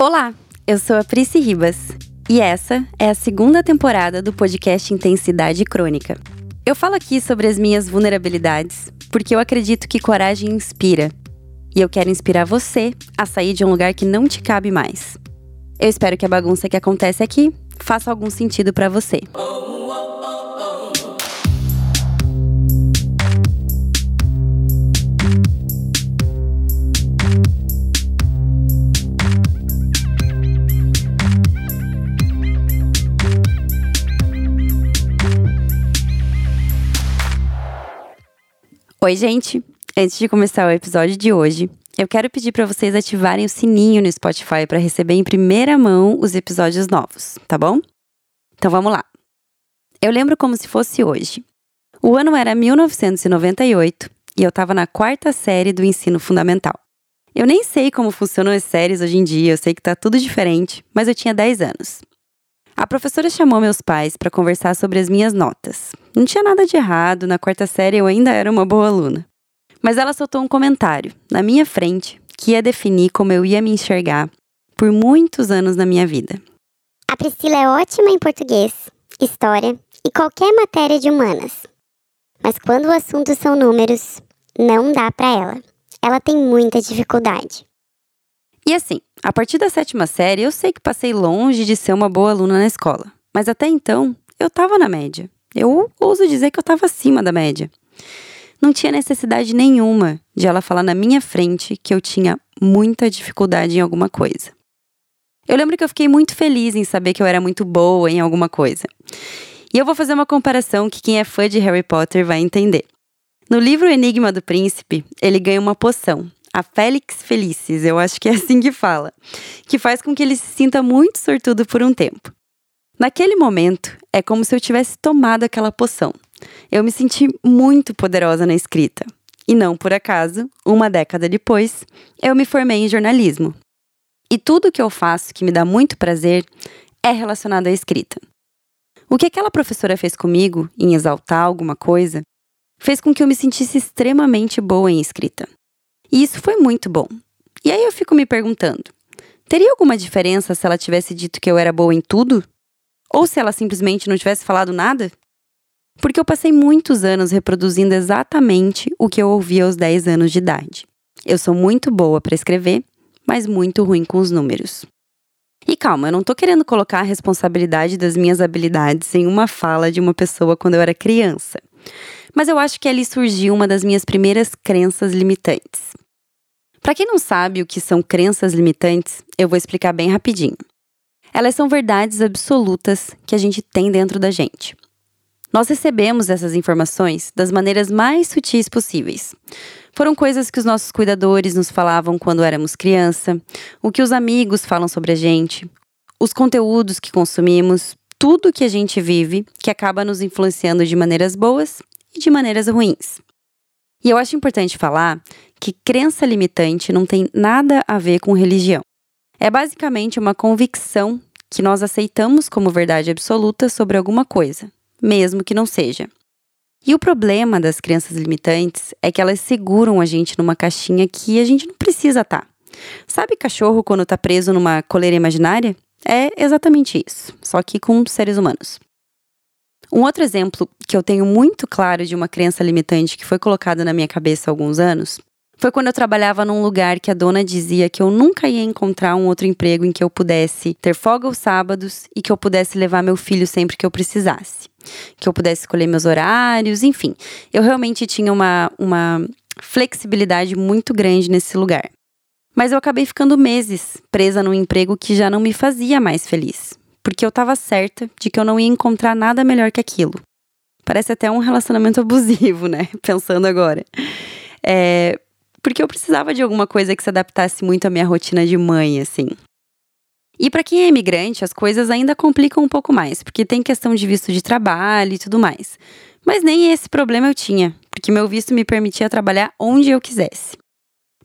Olá, eu sou a Prisci Ribas e essa é a segunda temporada do podcast Intensidade Crônica. Eu falo aqui sobre as minhas vulnerabilidades porque eu acredito que coragem inspira e eu quero inspirar você a sair de um lugar que não te cabe mais. Eu espero que a bagunça que acontece aqui faça algum sentido para você. Oi, gente! Antes de começar o episódio de hoje, eu quero pedir para vocês ativarem o sininho no Spotify para receber em primeira mão os episódios novos, tá bom? Então vamos lá. Eu lembro como se fosse hoje. O ano era 1998 e eu estava na quarta série do ensino fundamental. Eu nem sei como funcionam as séries hoje em dia, eu sei que tá tudo diferente, mas eu tinha 10 anos. A professora chamou meus pais para conversar sobre as minhas notas. Não tinha nada de errado, na quarta série eu ainda era uma boa aluna. Mas ela soltou um comentário, na minha frente, que ia definir como eu ia me enxergar por muitos anos na minha vida. A Priscila é ótima em português, história e qualquer matéria de humanas. Mas quando o assunto são números, não dá para ela. Ela tem muita dificuldade. E assim, a partir da sétima série, eu sei que passei longe de ser uma boa aluna na escola. Mas até então, eu estava na média. Eu ouso dizer que eu estava acima da média. Não tinha necessidade nenhuma de ela falar na minha frente que eu tinha muita dificuldade em alguma coisa. Eu lembro que eu fiquei muito feliz em saber que eu era muito boa em alguma coisa. E eu vou fazer uma comparação que quem é fã de Harry Potter vai entender. No livro Enigma do Príncipe, ele ganha uma poção, a Félix Felicis, eu acho que é assim que fala, que faz com que ele se sinta muito sortudo por um tempo. Naquele momento, é como se eu tivesse tomado aquela poção. Eu me senti muito poderosa na escrita. E não por acaso, uma década depois, eu me formei em jornalismo. E tudo que eu faço que me dá muito prazer é relacionado à escrita. O que aquela professora fez comigo em exaltar alguma coisa fez com que eu me sentisse extremamente boa em escrita. E isso foi muito bom. E aí eu fico me perguntando: teria alguma diferença se ela tivesse dito que eu era boa em tudo? Ou se ela simplesmente não tivesse falado nada? Porque eu passei muitos anos reproduzindo exatamente o que eu ouvi aos 10 anos de idade. Eu sou muito boa para escrever, mas muito ruim com os números. E calma, eu não tô querendo colocar a responsabilidade das minhas habilidades em uma fala de uma pessoa quando eu era criança. Mas eu acho que ali surgiu uma das minhas primeiras crenças limitantes. Para quem não sabe o que são crenças limitantes, eu vou explicar bem rapidinho. Elas são verdades absolutas que a gente tem dentro da gente. Nós recebemos essas informações das maneiras mais sutis possíveis. Foram coisas que os nossos cuidadores nos falavam quando éramos criança, o que os amigos falam sobre a gente, os conteúdos que consumimos, tudo que a gente vive que acaba nos influenciando de maneiras boas e de maneiras ruins. E eu acho importante falar que crença limitante não tem nada a ver com religião. É basicamente uma convicção que nós aceitamos como verdade absoluta sobre alguma coisa, mesmo que não seja. E o problema das crenças limitantes é que elas seguram a gente numa caixinha que a gente não precisa estar. Tá. Sabe cachorro quando está preso numa coleira imaginária? É exatamente isso, só que com seres humanos. Um outro exemplo que eu tenho muito claro de uma crença limitante que foi colocada na minha cabeça há alguns anos foi quando eu trabalhava num lugar que a dona dizia que eu nunca ia encontrar um outro emprego em que eu pudesse ter folga aos sábados e que eu pudesse levar meu filho sempre que eu precisasse. Que eu pudesse escolher meus horários, enfim. Eu realmente tinha uma, uma flexibilidade muito grande nesse lugar. Mas eu acabei ficando meses presa num emprego que já não me fazia mais feliz, porque eu estava certa de que eu não ia encontrar nada melhor que aquilo. Parece até um relacionamento abusivo, né? Pensando agora. É, porque eu precisava de alguma coisa que se adaptasse muito à minha rotina de mãe, assim. E para quem é imigrante, as coisas ainda complicam um pouco mais, porque tem questão de visto de trabalho e tudo mais. Mas nem esse problema eu tinha, porque meu visto me permitia trabalhar onde eu quisesse.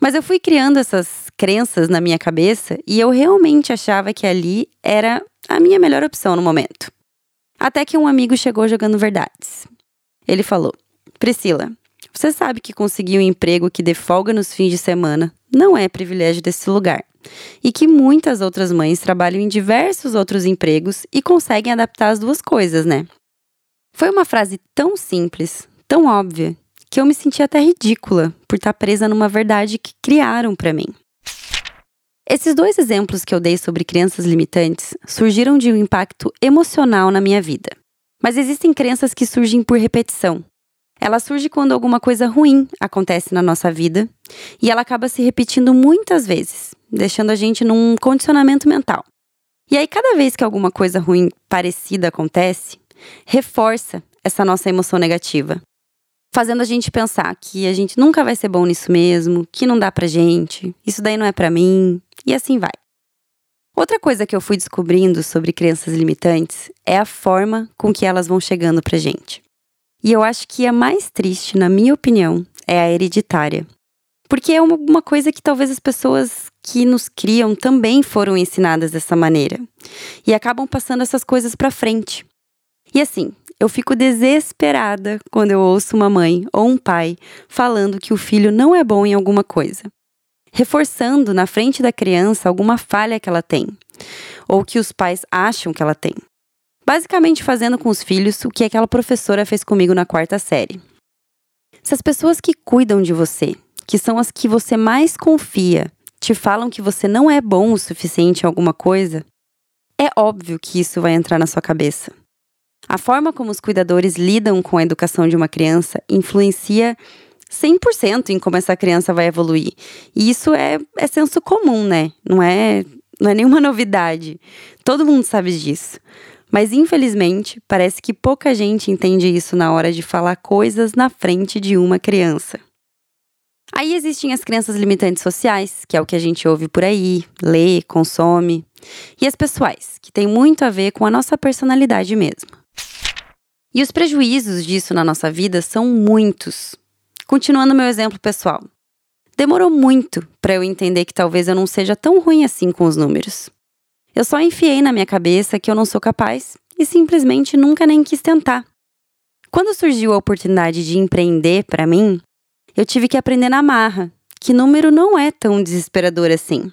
Mas eu fui criando essas crenças na minha cabeça e eu realmente achava que ali era a minha melhor opção no momento. Até que um amigo chegou jogando verdades. Ele falou: Priscila, você sabe que conseguir um emprego que dê folga nos fins de semana não é privilégio desse lugar. e que muitas outras mães trabalham em diversos outros empregos e conseguem adaptar as duas coisas, né? Foi uma frase tão simples, tão óbvia, que eu me senti até ridícula por estar presa numa verdade que criaram para mim. Esses dois exemplos que eu dei sobre crianças limitantes surgiram de um impacto emocional na minha vida. Mas existem crenças que surgem por repetição. Ela surge quando alguma coisa ruim acontece na nossa vida e ela acaba se repetindo muitas vezes, deixando a gente num condicionamento mental. E aí, cada vez que alguma coisa ruim parecida acontece, reforça essa nossa emoção negativa, fazendo a gente pensar que a gente nunca vai ser bom nisso mesmo, que não dá pra gente, isso daí não é pra mim, e assim vai. Outra coisa que eu fui descobrindo sobre crenças limitantes é a forma com que elas vão chegando pra gente. E eu acho que a mais triste, na minha opinião, é a hereditária. Porque é uma, uma coisa que talvez as pessoas que nos criam também foram ensinadas dessa maneira e acabam passando essas coisas para frente. E assim, eu fico desesperada quando eu ouço uma mãe ou um pai falando que o filho não é bom em alguma coisa reforçando na frente da criança alguma falha que ela tem, ou que os pais acham que ela tem. Basicamente fazendo com os filhos o que aquela professora fez comigo na quarta série. Se as pessoas que cuidam de você, que são as que você mais confia, te falam que você não é bom o suficiente em alguma coisa, é óbvio que isso vai entrar na sua cabeça. A forma como os cuidadores lidam com a educação de uma criança influencia 100% em como essa criança vai evoluir. E isso é, é senso comum, né? Não é, não é nenhuma novidade. Todo mundo sabe disso. Mas infelizmente, parece que pouca gente entende isso na hora de falar coisas na frente de uma criança. Aí existem as crenças limitantes sociais, que é o que a gente ouve por aí, lê, consome, e as pessoais, que tem muito a ver com a nossa personalidade mesmo. E os prejuízos disso na nossa vida são muitos, Continuando meu exemplo pessoal. Demorou muito para eu entender que talvez eu não seja tão ruim assim com os números. Eu só enfiei na minha cabeça que eu não sou capaz e simplesmente nunca nem quis tentar. Quando surgiu a oportunidade de empreender para mim, eu tive que aprender na marra que número não é tão desesperador assim.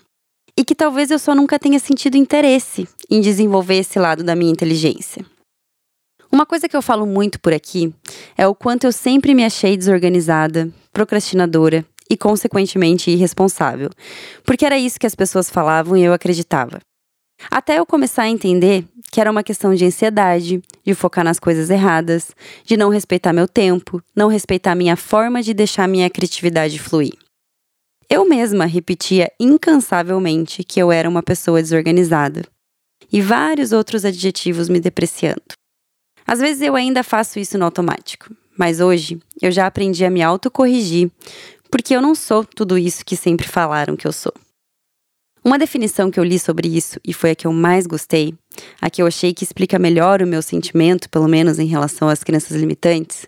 E que talvez eu só nunca tenha sentido interesse em desenvolver esse lado da minha inteligência. Uma coisa que eu falo muito por aqui é o quanto eu sempre me achei desorganizada, procrastinadora e, consequentemente, irresponsável. Porque era isso que as pessoas falavam e eu acreditava. Até eu começar a entender que era uma questão de ansiedade, de focar nas coisas erradas, de não respeitar meu tempo, não respeitar minha forma de deixar minha criatividade fluir. Eu mesma repetia incansavelmente que eu era uma pessoa desorganizada e vários outros adjetivos me depreciando. Às vezes eu ainda faço isso no automático, mas hoje eu já aprendi a me autocorrigir, porque eu não sou tudo isso que sempre falaram que eu sou. Uma definição que eu li sobre isso, e foi a que eu mais gostei, a que eu achei que explica melhor o meu sentimento, pelo menos em relação às crenças limitantes,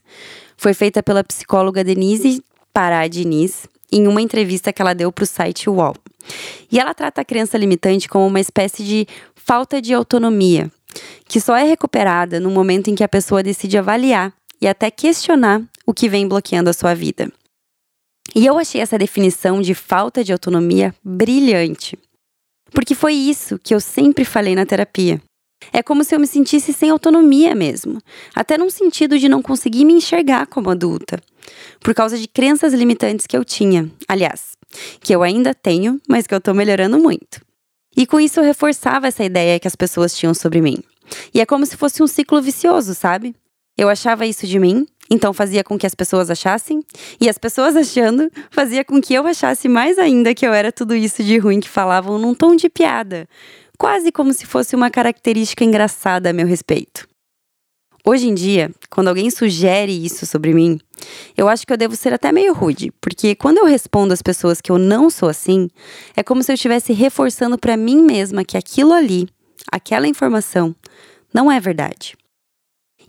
foi feita pela psicóloga Denise Pará Diniz em uma entrevista que ela deu para o site UOL. E ela trata a crença limitante como uma espécie de falta de autonomia, que só é recuperada no momento em que a pessoa decide avaliar e até questionar o que vem bloqueando a sua vida. E eu achei essa definição de falta de autonomia brilhante. Porque foi isso que eu sempre falei na terapia. É como se eu me sentisse sem autonomia mesmo, até num sentido de não conseguir me enxergar como adulta, por causa de crenças limitantes que eu tinha, aliás, que eu ainda tenho, mas que eu tô melhorando muito. E com isso eu reforçava essa ideia que as pessoas tinham sobre mim. E é como se fosse um ciclo vicioso, sabe? Eu achava isso de mim, então fazia com que as pessoas achassem, e as pessoas achando fazia com que eu achasse mais ainda que eu era tudo isso de ruim que falavam num tom de piada, quase como se fosse uma característica engraçada a meu respeito. Hoje em dia, quando alguém sugere isso sobre mim, eu acho que eu devo ser até meio rude, porque quando eu respondo às pessoas que eu não sou assim, é como se eu estivesse reforçando para mim mesma que aquilo ali, aquela informação, não é verdade.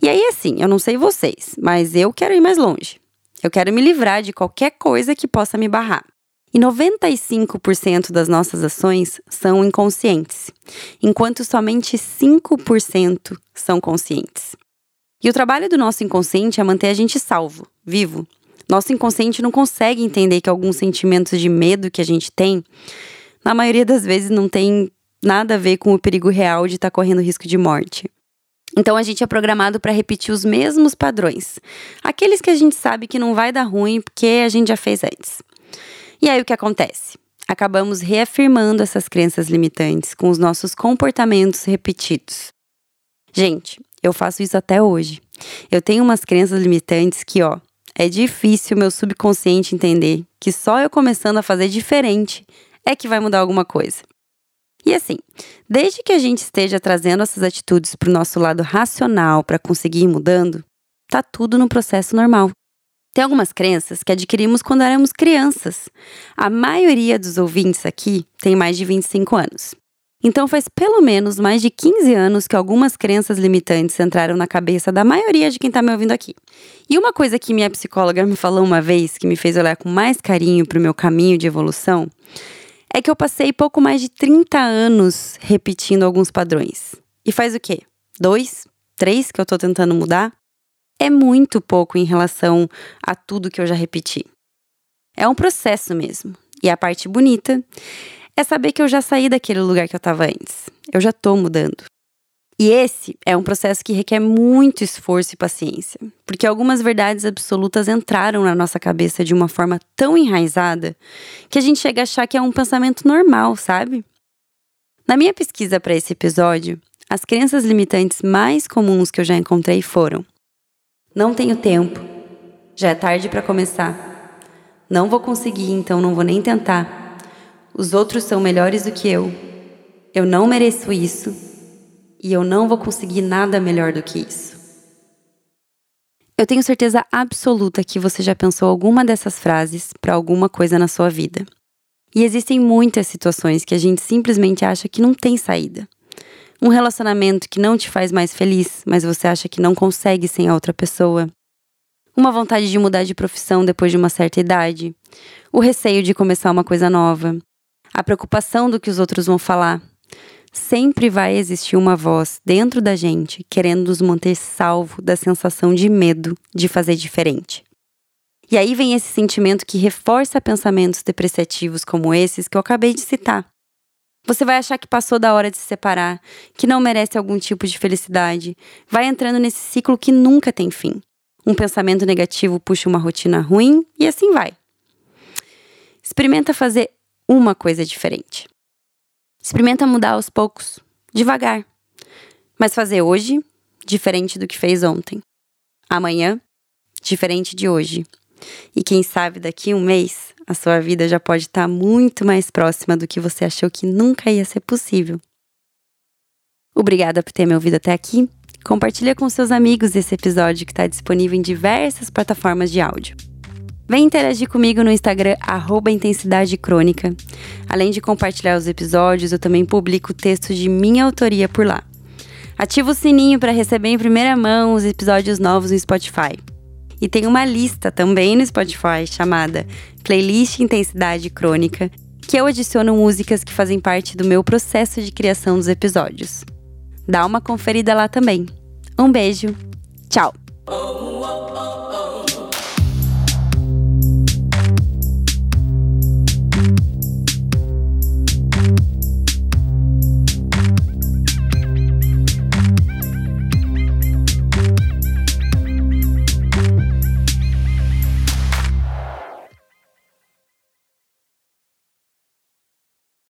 E aí, assim, eu não sei vocês, mas eu quero ir mais longe. Eu quero me livrar de qualquer coisa que possa me barrar. E 95% das nossas ações são inconscientes, enquanto somente 5% são conscientes. E o trabalho do nosso inconsciente é manter a gente salvo, vivo. Nosso inconsciente não consegue entender que alguns sentimentos de medo que a gente tem na maioria das vezes não tem nada a ver com o perigo real de estar tá correndo risco de morte. Então a gente é programado para repetir os mesmos padrões, aqueles que a gente sabe que não vai dar ruim porque a gente já fez antes. E aí o que acontece? Acabamos reafirmando essas crenças limitantes com os nossos comportamentos repetidos. Gente, eu faço isso até hoje. Eu tenho umas crenças limitantes que, ó, é difícil meu subconsciente entender que só eu começando a fazer diferente é que vai mudar alguma coisa. E assim, desde que a gente esteja trazendo essas atitudes para o nosso lado racional para conseguir ir mudando, tá tudo no processo normal. Tem algumas crenças que adquirimos quando éramos crianças. A maioria dos ouvintes aqui tem mais de 25 anos. Então faz pelo menos mais de 15 anos que algumas crenças limitantes entraram na cabeça da maioria de quem está me ouvindo aqui. E uma coisa que minha psicóloga me falou uma vez, que me fez olhar com mais carinho para o meu caminho de evolução, é que eu passei pouco mais de 30 anos repetindo alguns padrões. E faz o quê? Dois? Três que eu tô tentando mudar? É muito pouco em relação a tudo que eu já repeti. É um processo mesmo. E a parte bonita é saber que eu já saí daquele lugar que eu estava antes. Eu já tô mudando. E esse é um processo que requer muito esforço e paciência, porque algumas verdades absolutas entraram na nossa cabeça de uma forma tão enraizada que a gente chega a achar que é um pensamento normal, sabe? Na minha pesquisa para esse episódio, as crenças limitantes mais comuns que eu já encontrei foram: não tenho tempo, já é tarde para começar, não vou conseguir, então não vou nem tentar, os outros são melhores do que eu, eu não mereço isso e eu não vou conseguir nada melhor do que isso. Eu tenho certeza absoluta que você já pensou alguma dessas frases para alguma coisa na sua vida. E existem muitas situações que a gente simplesmente acha que não tem saída. Um relacionamento que não te faz mais feliz, mas você acha que não consegue sem a outra pessoa. Uma vontade de mudar de profissão depois de uma certa idade. O receio de começar uma coisa nova. A preocupação do que os outros vão falar, sempre vai existir uma voz dentro da gente querendo nos manter salvo da sensação de medo de fazer diferente. E aí vem esse sentimento que reforça pensamentos depreciativos como esses que eu acabei de citar. Você vai achar que passou da hora de se separar, que não merece algum tipo de felicidade, vai entrando nesse ciclo que nunca tem fim. Um pensamento negativo puxa uma rotina ruim e assim vai. Experimenta fazer uma coisa diferente. Experimenta mudar aos poucos, devagar. Mas fazer hoje diferente do que fez ontem. Amanhã, diferente de hoje. E quem sabe daqui um mês, a sua vida já pode estar muito mais próxima do que você achou que nunca ia ser possível. Obrigada por ter me ouvido até aqui. Compartilha com seus amigos esse episódio que está disponível em diversas plataformas de áudio. Vem interagir comigo no Instagram, arroba Intensidade Crônica. Além de compartilhar os episódios, eu também publico textos de minha autoria por lá. Ativa o sininho para receber em primeira mão os episódios novos no Spotify. E tem uma lista também no Spotify chamada Playlist Intensidade Crônica, que eu adiciono músicas que fazem parte do meu processo de criação dos episódios. Dá uma conferida lá também. Um beijo, tchau!